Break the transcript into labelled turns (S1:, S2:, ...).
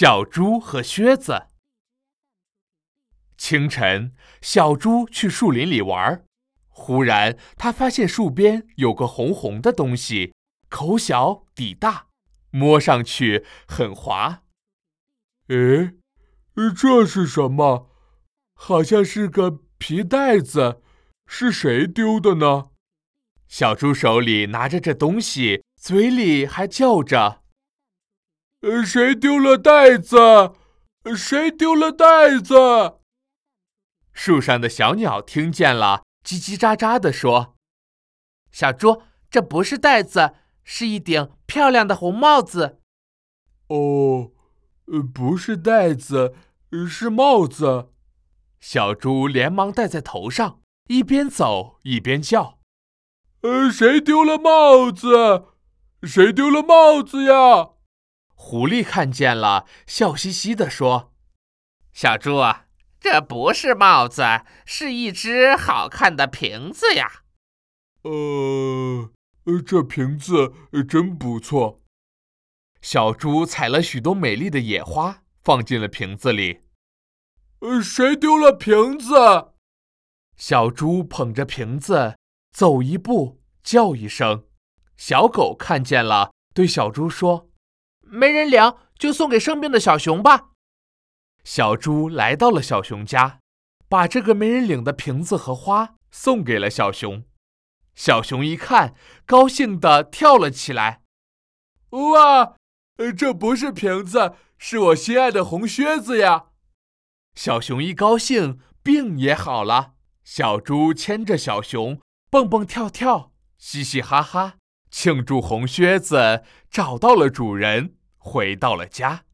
S1: 小猪和靴子。清晨，小猪去树林里玩，忽然他发现树边有个红红的东西，口小底大，摸上去很滑。
S2: 诶，这是什么？好像是个皮袋子，是谁丢的呢？
S1: 小猪手里拿着这东西，嘴里还叫着。
S2: 呃，谁丢了袋子？谁丢了袋子？
S1: 树上的小鸟听见了，叽叽喳喳地说：“
S3: 小猪，这不是袋子，是一顶漂亮的红帽子。”
S2: 哦，呃，不是袋子，是帽子。
S1: 小猪连忙戴在头上，一边走一边叫：“
S2: 呃，谁丢了帽子？谁丢了帽子呀？”
S1: 狐狸看见了，笑嘻嘻地说：“
S3: 小猪，这不是帽子，是一只好看的瓶子呀。”“
S2: 呃，这瓶子真不错。”
S1: 小猪采了许多美丽的野花，放进了瓶子里。
S2: “呃，谁丢了瓶子？”
S1: 小猪捧着瓶子走一步，叫一声。小狗看见了，对小猪说。
S3: 没人领，就送给生病的小熊吧。
S1: 小猪来到了小熊家，把这个没人领的瓶子和花送给了小熊。小熊一看，高兴地跳了起来。
S2: 哇，呃这不是瓶子，是我心爱的红靴子呀！
S1: 小熊一高兴，病也好了。小猪牵着小熊，蹦蹦跳跳，嘻嘻哈哈，庆祝红靴子找到了主人。回到了家。